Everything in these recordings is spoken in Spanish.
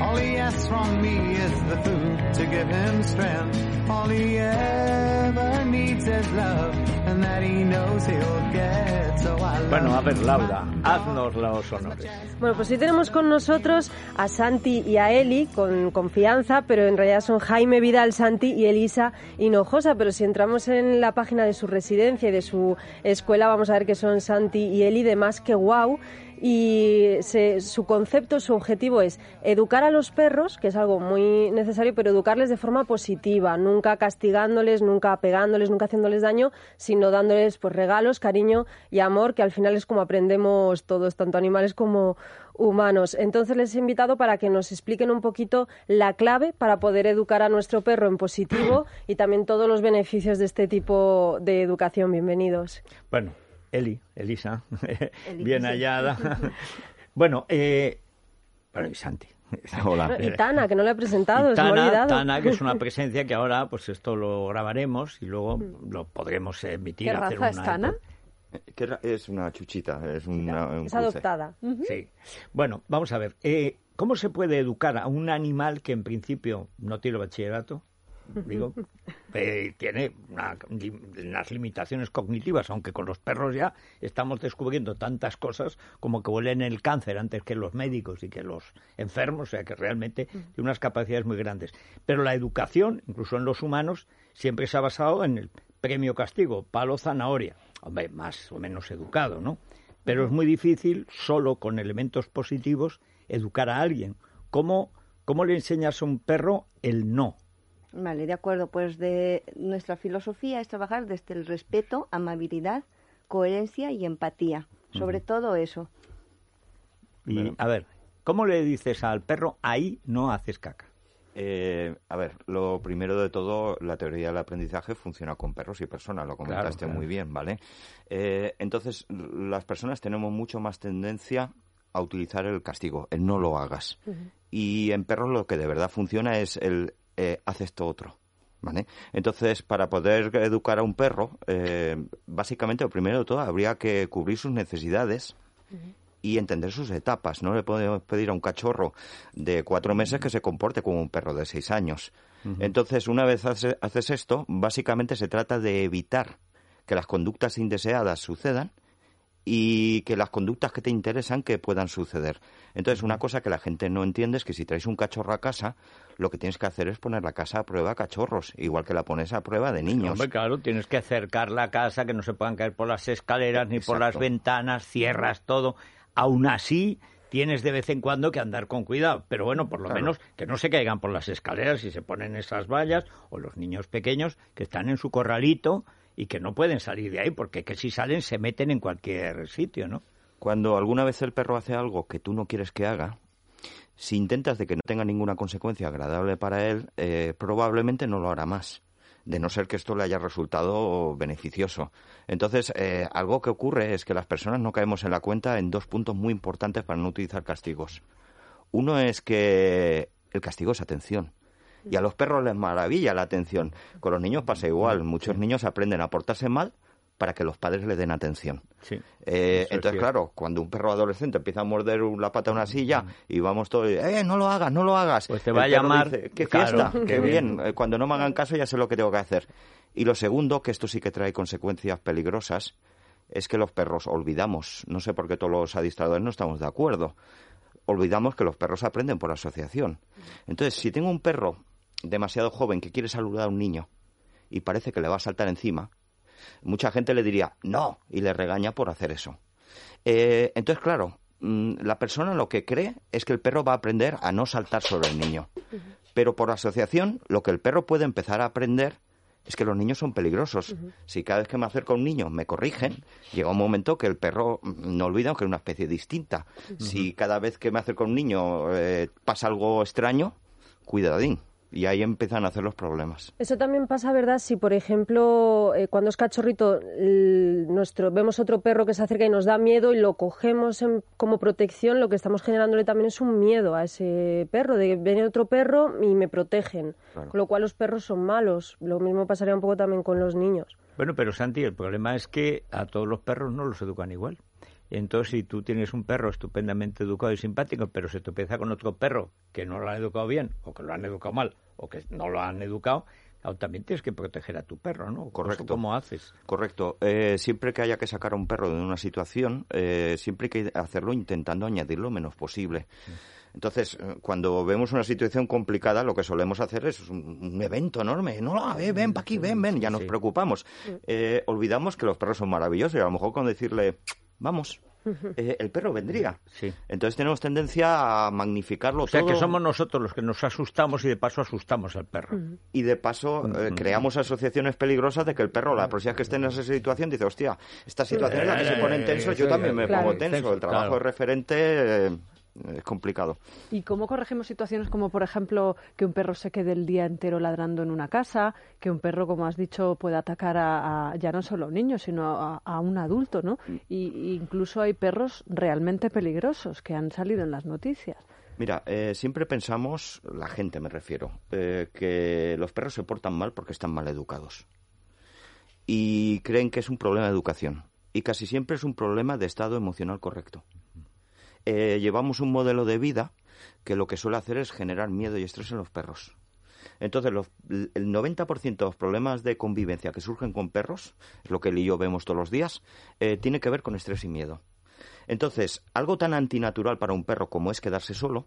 All he asks from me is the food to give him strength. All he ever needs is love, and that he knows he'll get. So I Bueno, a ver, Laura, haznos los honores. Bueno, pues hoy tenemos con nosotros a Santi y a Eli con confianza, pero en realidad son Jaime Vidal, Santi y Elisa Hinojosa. Pero si entramos en la página de su residencia y de su escuela, vamos a ver que son Santi y Eli de más que guau. Y se- su concepto, su objetivo es educar a los perros, que es algo muy necesario, pero educarles de forma positiva, nunca castigándoles, nunca pegándoles, nunca haciéndoles daño, sino dándoles pues regalos, cariño y amor, que al final es como aprendemos todos, tanto animales como humanos. Entonces les he invitado para que nos expliquen un poquito la clave para poder educar a nuestro perro en positivo y también todos los beneficios de este tipo de educación. Bienvenidos. Bueno, Eli, Elisa, bien hallada. bueno, eh, bueno, y Santi. Hola. Y Tana, que no le he presentado, Y se me ha Tana, olvidado. Tana, que es una presencia que ahora, pues esto lo grabaremos y luego Mm. lo podremos emitir. ¿Qué hacer raza es una- Tana? ¿Qué ra- es una chuchita, es una, un Es adoptada. Sí. Bueno, vamos a ver. eh, ¿Cómo se puede educar a un animal que en principio no tiene bachillerato? Digo, eh, tiene una- unas limitaciones cognitivas, aunque con los perros ya estamos descubriendo tantas cosas como que huelen el cáncer antes que los médicos y que los enfermos, o sea que realmente tiene unas capacidades muy grandes. Pero la educación, incluso en los humanos, siempre se ha basado en el premio castigo, palo zanahoria. Hombre, más o menos educado, ¿no? Pero es muy difícil, solo con elementos positivos, educar a alguien. ¿Cómo, cómo le enseñas a un perro el no? Vale, de acuerdo. Pues de nuestra filosofía es trabajar desde el respeto, amabilidad, coherencia y empatía. Sobre todo eso. Y, a ver, ¿cómo le dices al perro, ahí no haces caca? Eh, a ver, lo primero de todo, la teoría del aprendizaje funciona con perros y personas, lo comentaste claro. muy bien, ¿vale? Eh, entonces, las personas tenemos mucho más tendencia a utilizar el castigo, el no lo hagas. Y en perros lo que de verdad funciona es el eh, haz esto otro. ¿Vale? Entonces, para poder educar a un perro, eh, básicamente, lo primero de todo, habría que cubrir sus necesidades y entender sus etapas. No le podemos pedir a un cachorro de cuatro meses que se comporte como un perro de seis años. Entonces, una vez hace- haces esto, básicamente se trata de evitar que las conductas indeseadas sucedan y que las conductas que te interesan que puedan suceder. Entonces, una cosa que la gente no entiende es que si traes un cachorro a casa, lo que tienes que hacer es poner la casa a prueba a cachorros, igual que la pones a prueba de niños. Hombre, claro, tienes que acercar la casa, que no se puedan caer por las escaleras ni por las ventanas, cierras todo. Aún así, tienes de vez en cuando que andar con cuidado. Pero bueno, por lo Claro. menos que no se caigan por las escaleras y se ponen esas vallas, o los niños pequeños que están en su corralito y que no pueden salir de ahí, porque que si salen se meten en cualquier sitio, ¿no? Cuando alguna vez el perro hace algo que tú no quieres que haga, si intentas de que no tenga ninguna consecuencia agradable para él, eh, probablemente no lo hará más, de no ser que esto le haya resultado beneficioso. Entonces, eh, algo que ocurre es que las personas no caemos en la cuenta en dos puntos muy importantes para no utilizar castigos. Uno es que el castigo es atención. Y a los perros les maravilla la atención. Con los niños pasa igual. Muchos niños aprenden a portarse mal para que los padres le den atención. Sí. Eh, es entonces, claro, cuando un perro adolescente empieza a morder la pata a una silla y vamos todos, eh, no lo hagas, no lo hagas. Pues te El va a llamar- dice, qué fiesta, qué qué bien. bien. Eh, Cuando no me hagan caso ya sé lo que tengo que hacer. Y lo segundo, que esto sí que trae consecuencias peligrosas, es que los perros olvidamos, no sé por qué todos los adiestradores no estamos de acuerdo, olvidamos que los perros aprenden por asociación. Entonces, si tengo un perro demasiado joven que quiere saludar a un niño y parece que le va a saltar encima, mucha gente le diría no y le regaña por hacer eso. Eh, entonces, claro, mm, la persona lo que cree es que el perro va a aprender a no saltar sobre el niño. Pero por asociación, lo que el perro puede empezar a aprender es que los niños son peligrosos. Si cada vez que me acerco a un niño me corrigen, llega un momento que el perro mm, no olvida que es una especie distinta. Si cada vez que me acerco a un niño eh, pasa algo extraño, cuidadín. Y ahí empiezan a hacer los problemas. Eso también pasa, ¿verdad? Si, por ejemplo, eh, cuando es cachorrito, el- nuestro, vemos otro perro que se acerca y nos da miedo y lo cogemos en- como protección, lo que estamos generándole también es un miedo a ese perro, de viene otro perro y me protegen. Claro. Con lo cual los perros son malos. Lo mismo pasaría un poco también con los niños. Bueno, pero Santi, el problema es que a todos los perros no los educan igual. Entonces, si tú tienes un perro estupendamente educado y simpático, pero se tropeza con otro perro que no lo han educado bien, o que lo han educado mal, o que no lo han educado, también tienes que proteger a tu perro, ¿no? Correcto. ¿Eso ¿Cómo haces? Correcto. Eh, siempre que haya que sacar a un perro de una situación, eh, siempre hay que hacerlo intentando añadir lo menos posible. Entonces, eh, cuando vemos una situación complicada, lo que solemos hacer es un, un evento enorme. No, ven, ven para aquí, ven, ven. Ya nos Sí. preocupamos. Eh, olvidamos que los perros son maravillosos y a lo mejor con decirle, vamos, eh, el perro vendría. Sí. Entonces tenemos tendencia a magnificarlo O sea, que somos nosotros los que nos asustamos y de paso asustamos al perro. Y de paso eh, creamos asociaciones peligrosas de que el perro, la próxima vez que esté en esa situación, dice, hostia, esta situación es la que se pone tenso, yo Eh, también me pongo tenso. El trabajo de referente eh, es complicado. ¿Y cómo corregimos situaciones como, por ejemplo, que un perro se quede el día entero ladrando en una casa, que un perro, como has dicho, pueda atacar a, a- ya no solo a un niño, sino a, a un adulto, ¿no? Y, y incluso hay perros realmente peligrosos que han salido en las noticias. Mira, eh, siempre pensamos, la gente me refiero, eh, que los perros se portan mal porque están mal educados. Y creen que es un problema de educación. Y casi siempre es un problema de estado emocional correcto. Eh, llevamos un modelo de vida que lo que suele hacer es generar miedo y estrés en los perros. Entonces, los- el 90% de los problemas de convivencia que surgen con perros, lo que él y yo vemos todos los días, eh, tiene que ver con estrés y miedo. Entonces, algo tan antinatural para un perro como es quedarse solo,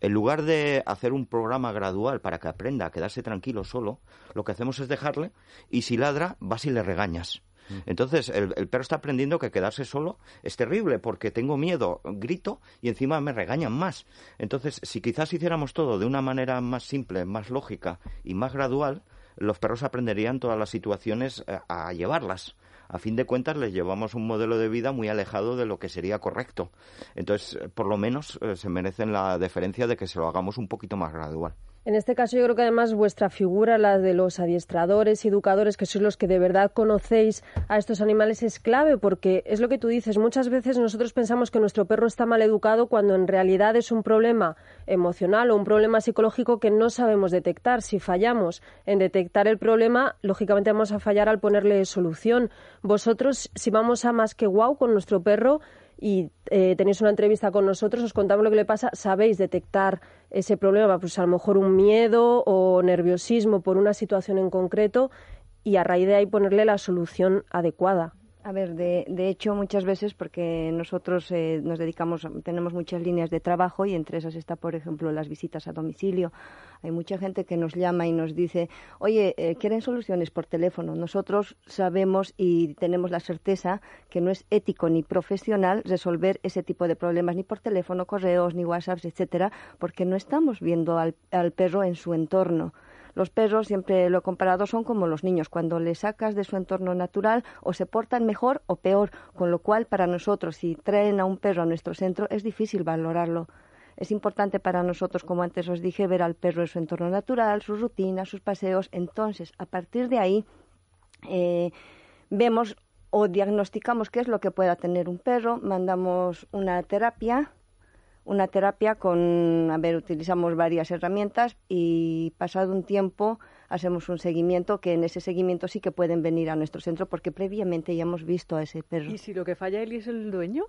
en lugar de hacer un programa gradual para que aprenda a quedarse tranquilo solo, lo que hacemos es dejarle y si ladra, vas y le regañas. Entonces, el, perro está aprendiendo que quedarse solo es terrible porque tengo miedo, grito y encima me regañan más. Entonces, si quizás hiciéramos todo de una manera más simple, más lógica y más gradual, los perros aprenderían todas las situaciones eh, a llevarlas. A fin de cuentas, les llevamos un modelo de vida muy alejado de lo que sería correcto. Entonces, por lo menos, eh, se merecen la deferencia de que se lo hagamos un poquito más gradual. En este caso yo creo que además vuestra figura, la de los adiestradores y educadores, que sois los que de verdad conocéis a estos animales, es clave porque es lo que tú dices. Muchas veces nosotros pensamos que nuestro perro está mal educado cuando en realidad es un problema emocional o un problema psicológico que no sabemos detectar. Si fallamos en detectar el problema, lógicamente vamos a fallar al ponerle solución. Vosotros, si vamos a más que wow con nuestro perro, y eh, tenéis una entrevista con nosotros, os contamos lo que le pasa, sabéis detectar ese problema, pues a lo mejor un miedo o nerviosismo por una situación en concreto y a raíz de ahí ponerle la solución adecuada. A ver, de, de hecho, muchas veces, porque nosotros eh, nos dedicamos, tenemos muchas líneas de trabajo y entre esas está, por ejemplo, las visitas a domicilio. Hay mucha gente que nos llama y nos dice, oye, eh, ¿quieren soluciones por teléfono? Nosotros sabemos y tenemos la certeza que no es ético ni profesional resolver ese tipo de problemas ni por teléfono, correos, ni WhatsApps, etcétera, porque no estamos viendo al, al perro en su entorno. Los perros, siempre lo he comparado, son como los niños. Cuando les sacas de su entorno natural, o se portan mejor o peor. Con lo cual, para nosotros, si traen a un perro a nuestro centro, es difícil valorarlo. Es importante para nosotros, como antes os dije, ver al perro en su entorno natural, sus rutinas, sus paseos. Entonces, a partir de ahí, eh, vemos o diagnosticamos qué es lo que pueda tener un perro, mandamos una terapia una terapia con, a ver, utilizamos varias herramientas y pasado un tiempo hacemos un seguimiento que en ese seguimiento sí que pueden venir a nuestro centro porque previamente ya hemos visto a ese perro. ¿Y si lo que falla él es el dueño?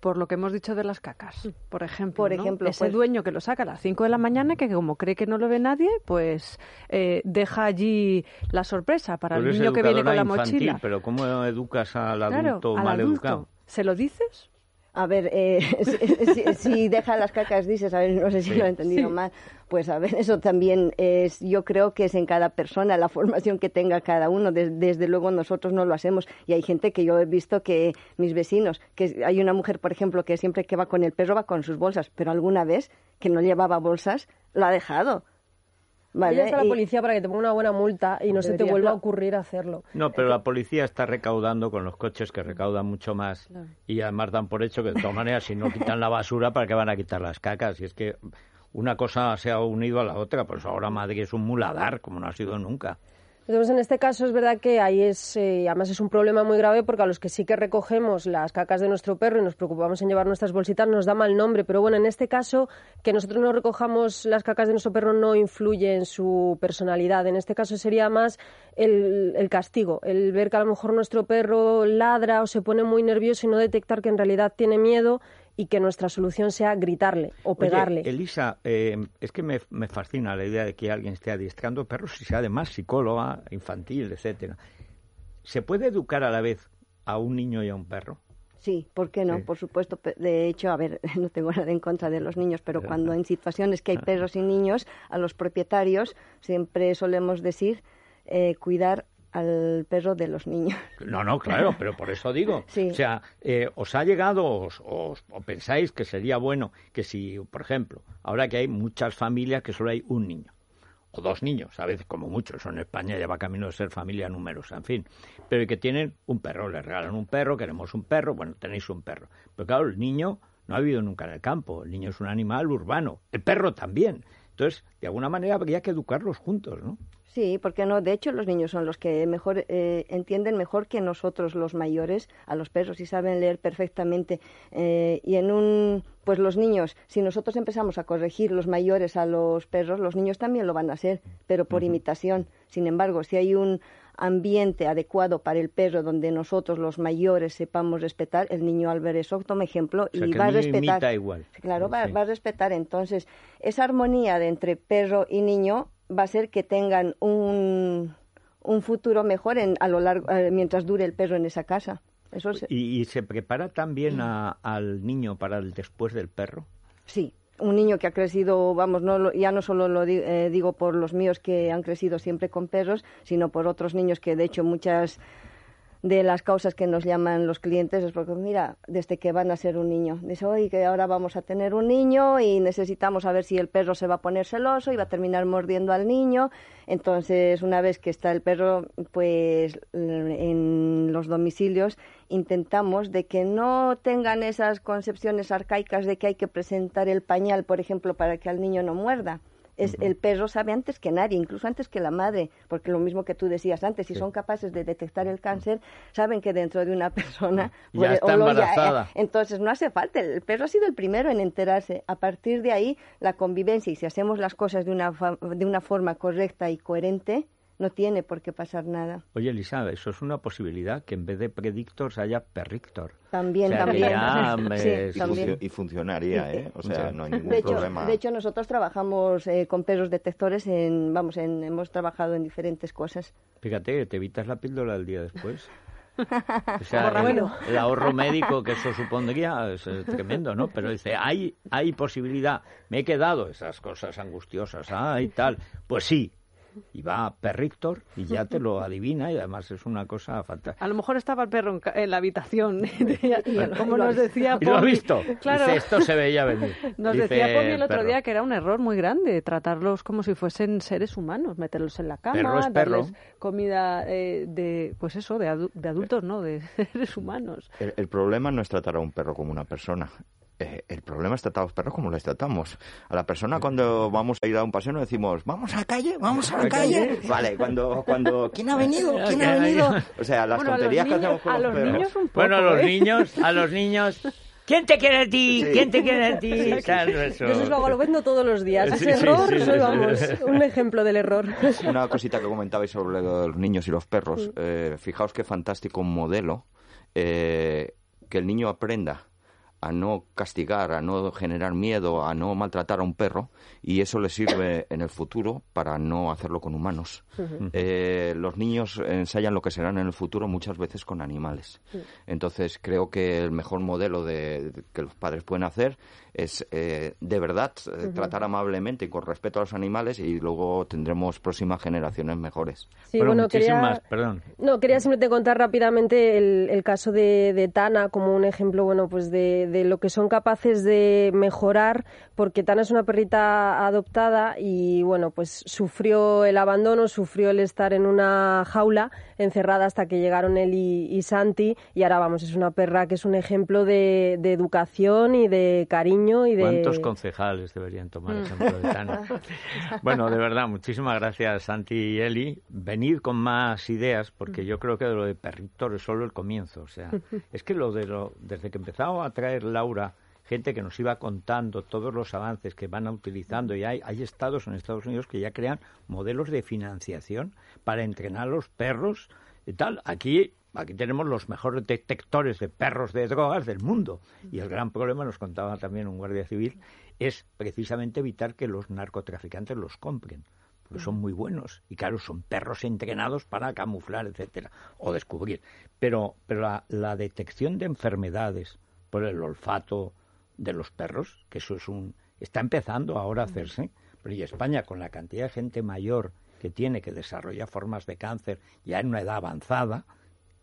Por lo que hemos dicho de las cacas, por ejemplo. Por ¿no? ejemplo, Ese pues- dueño que lo saca a las 5 de la mañana, que como cree que no lo ve nadie, pues eh, deja allí la sorpresa para el niño que viene con la infantil, mochila. Pero ¿cómo educas al Claro, adulto al mal adulto. educado? ¿Se lo dices? A ver, eh, si, si- si deja las cacas, dices, a ver, no sé si Sí. lo he entendido mal. Pues a ver, eso también es, yo creo que es en cada persona, la formación que tenga cada uno. Des- desde luego nosotros no lo hacemos. Y hay gente que yo he visto que mis vecinos, que hay una mujer, por ejemplo, que siempre que va con el perro va con sus bolsas, pero alguna vez que no llevaba bolsas, lo ha dejado. ¿Vale? Vayas a la Y- policía para que te ponga una buena multa y no se te vuelva a ocurrir hacerlo. No, pero la policía está recaudando con los coches que recaudan mucho más y además dan por hecho que de todas maneras si no quitan la basura, ¿para qué van a quitar las cacas? Y es que una cosa se ha unido a la otra, pues ahora Madrid es un muladar, como no ha sido nunca. Entonces, en este caso es verdad que ahí es, eh, además es un problema muy grave porque a los que sí que recogemos las cacas de nuestro perro y nos preocupamos en llevar nuestras bolsitas nos da mal nombre. Pero bueno, en este caso, que nosotros no recojamos las cacas de nuestro perro no influye en su personalidad. En este caso sería más el, el castigo, el ver que a lo mejor nuestro perro ladra o se pone muy nervioso y no detectar que en realidad tiene miedo y que nuestra solución sea gritarle o pegarle. Oye, Elisa, eh, es que me, me, fascina la idea de que alguien esté adiestrando perros y sea además psicóloga infantil, etcétera. ¿Se puede educar a la vez a un niño y a un perro? Sí, ¿por qué no? Sí. Por supuesto. De hecho, a ver, no tengo nada en contra de los niños, pero cuando en situaciones que hay perros y niños, a los propietarios siempre solemos decir eh, cuidar al perro de los niños. No, no, claro, pero por eso digo. Sí. O sea, eh, ¿os ha llegado os, os- o pensáis que sería bueno que si, por ejemplo, ahora que hay muchas familias que solo hay un niño, o dos niños, a veces como mucho, eso en España ya va camino de ser familia numerosa, en fin, pero que tienen un perro, les regalan un perro, queremos un perro, bueno, tenéis un perro. Pero claro, el niño no ha vivido nunca en el campo, el niño es un animal urbano, el perro también. Entonces, de alguna manera habría que educarlos juntos, ¿no? Sí, porque no. De hecho, los niños son los que mejor eh, entienden mejor que nosotros, los mayores, a los perros y saben leer perfectamente. Eh, y en un, pues los niños, si nosotros empezamos a corregir los mayores a los perros, los niños también lo van a hacer, pero por imitación. Sin embargo, si hay un ambiente adecuado para el perro donde nosotros los mayores sepamos respetar, el niño al ver eso toma ejemplo O sea, y que va a el niño respetar. imita igual. Claro, va, Sí. va a respetar. Entonces, esa armonía de entre perro y niño va a ser que tengan un, un futuro mejor en, a lo largo, eh, mientras dure el perro en esa casa. Eso ¿Y, y se prepara también a- al niño para el después del perro? sí. Un niño que ha crecido, vamos, no lo- ya no solo lo di- eh, digo por los míos que han crecido siempre con perros, sino por otros niños que, de hecho, muchas de las causas que nos llaman los clientes es porque, mira, desde que van a ser un niño, dice, oye, que ahora vamos a tener un niño y necesitamos saber si el perro se va a poner celoso y va a terminar mordiendo al niño. Entonces, una vez que está el perro, pues en los domicilios intentamos de que no tengan esas concepciones arcaicas de que hay que presentar el pañal, por ejemplo, para que al niño no muerda. Es, El perro sabe antes que nadie, incluso antes que la madre, porque lo mismo que tú decías antes, si son capaces de detectar el cáncer, saben que dentro de una persona Ya puede- está lo- embarazada. entonces no hace falta, el perro ha sido el primero en enterarse. A partir de ahí, la convivencia, y si hacemos las cosas de una, fa- de una forma correcta y coherente, no tiene por qué pasar nada. Oye, Elisa, eso es una posibilidad, que en vez de predictors haya perrictor. También, O sea, que también. ya, Sí, Y, también. funcio- y funcionaría, ¿eh? O sea, no hay ningún De hecho, problema. de hecho, nosotros trabajamos eh, con perros detectores en, vamos, en, hemos trabajado en diferentes cosas. Fíjate, te evitas la píldora el día después. O sea, Ahorra el, bueno. el ahorro médico que eso supondría es eh, tremendo, ¿no? Pero dice, hay, hay posibilidad. Me he quedado esas cosas angustiosas, ah, y tal. Pues sí. Y va Perrictor y ya te lo adivina y además es una cosa fantástica. A lo mejor estaba el perro en, la habitación, como nos decía Y lo ha visto. Claro. Dice, esto se veía venir. Nos Dice decía Poli el otro perro. día que era un error muy grande tratarlos como si fuesen seres humanos, meterlos en la cama, Perro es perro. darles comida eh, de, pues eso, de, adu- de adultos, ¿no? De seres humanos. El, el problema no es tratar a un perro como una persona. Eh, el problema es tratar a los perros como les tratamos. A la persona cuando vamos a ir a un paseo nos decimos, vamos a la calle, vamos a la calle. Vale, cuando, cuando, ¿quién ha venido? ¿Quién ha venido? O sea, las Bueno, a los tonterías que niños- hacemos con a los, los perros. niños un poco, Bueno, a los ¿eh? niños, a los niños. ¿Quién te quiere a ti? ¿Quién te quiere a ti? Claro, eso. Yo eso lo vendo todos los días. Sí, Ese sí, error, sí, sí, soy, sí. vamos, un ejemplo del error. Una cosita que comentabais sobre los niños y los Mm. perros. Eh, fijaos qué fantástico modelo eh, que el niño aprenda a no castigar, a no generar miedo, a no maltratar a un perro y eso le sirve en el futuro para no hacerlo con humanos. Eh, los niños ensayan lo que serán en el futuro muchas veces con animales. Entonces creo que el mejor modelo de, de- que los padres pueden hacer es eh, de verdad eh, tratar amablemente y con respeto a los animales y luego tendremos próximas generaciones mejores. Sí, bueno, quería... perdón. No, quería simplemente contar rápidamente el, el caso de, de Tana como un ejemplo, bueno, pues de, de lo que son capaces de mejorar, porque Tana es una perrita adoptada y, bueno, pues sufrió el abandono, sufrió el estar en una jaula encerrada hasta que llegaron él y, y Santi, y ahora, vamos, es una perra que es un ejemplo de, de educación y de cariño cariño y de... ¿Cuántos concejales deberían tomar ejemplo de Tania? bueno, de verdad, muchísimas gracias Santi y Eli. Venid con más ideas, porque yo creo que de lo de perritos es solo el comienzo. O sea, es que lo de lo, desde que empezamos a traer Laura gente que nos iba contando todos los avances que van utilizando y hay, hay estados en Estados Unidos que ya crean modelos de financiación para entrenar a los perros y tal. Aquí Aquí tenemos los mejores detectores de perros de drogas del mundo. Y el gran problema, nos contaba también un guardia civil, es precisamente evitar que los narcotraficantes los compren. Porque son muy buenos. Y claro, son perros entrenados para camuflar, etcétera, o descubrir. Pero, pero la, la detección de enfermedades por el olfato de los perros, que eso es un. está empezando ahora a hacerse. Pero y España, con la cantidad de gente mayor que tiene, que desarrolla formas de cáncer ya en una edad avanzada,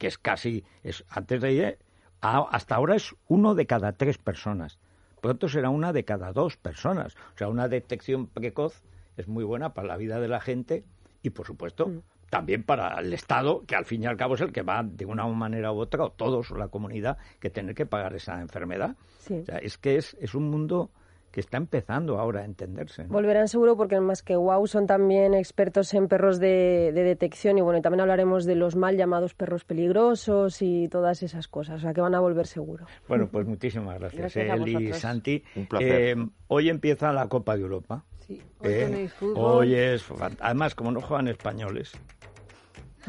que es casi, es, antes de ir, hasta ahora es uno de cada tres personas. Pronto será una de cada dos personas. O sea, una detección precoz es muy buena para la vida de la gente y, por supuesto, Mm. también para el Estado, que al fin y al cabo es el que va, de una manera u otra, o todos, la comunidad, que tener que pagar esa enfermedad. Sí. O sea, es que es, es un mundo que está empezando ahora a entenderse. ¿no? Volverán seguro porque más que wow son también expertos en perros de, de detección y bueno, y también hablaremos de los mal llamados perros peligrosos y todas esas cosas, o sea que van a volver seguro. Bueno, pues muchísimas gracias, Gracias a Eli y. Santi. Un placer. Eh, hoy empieza la Copa de Europa. Sí, hoy Eh, tenéis fútbol. hoy es, además, como no juegan españoles,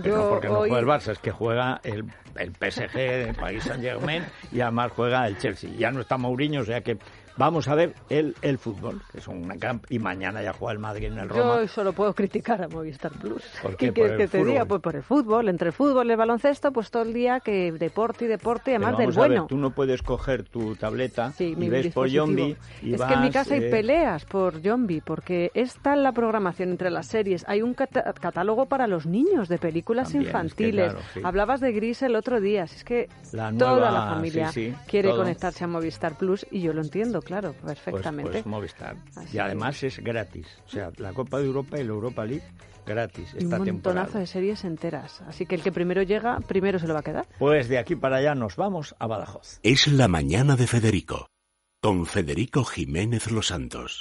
Yo no porque no juega el Barça, es que juega el, el PSG, el Paris Saint Germain, y además juega el Chelsea. Ya no está Mourinho, o sea que vamos a ver el, el fútbol, que es una gran... Y mañana ya juega el Madrid en el Roma. Yo solo puedo criticar a Movistar Plus. ¿Por qué? ¿Qué ¿Por quieres que te diga? Pues por el fútbol, entre el fútbol y el baloncesto, pues todo el día que deporte y deporte, además del ver, bueno. tú no puedes coger tu tableta Sí, y ves por. Yombi y es vas, que en mi casa hay eh, peleas por Zombie, porque está en la programación entre las series. Hay un cata- catálogo para los niños de películas También, es que infantiles. claro, sí. Hablabas de Gris el otro día. si Es que La toda la familia sí, quiere conectarse a Movistar Plus y yo lo entiendo, claro, pues, perfectamente. pues Movistar. Así y además es gratis. O sea, la Copa de Europa y la Europa League gratis Y esta un montonazo temporada. de series enteras. Así que el que primero llega, primero se lo va a quedar. Pues de aquí para allá nos vamos a Badajoz. Es la mañana de Federico, con Federico Jiménez Los Santos.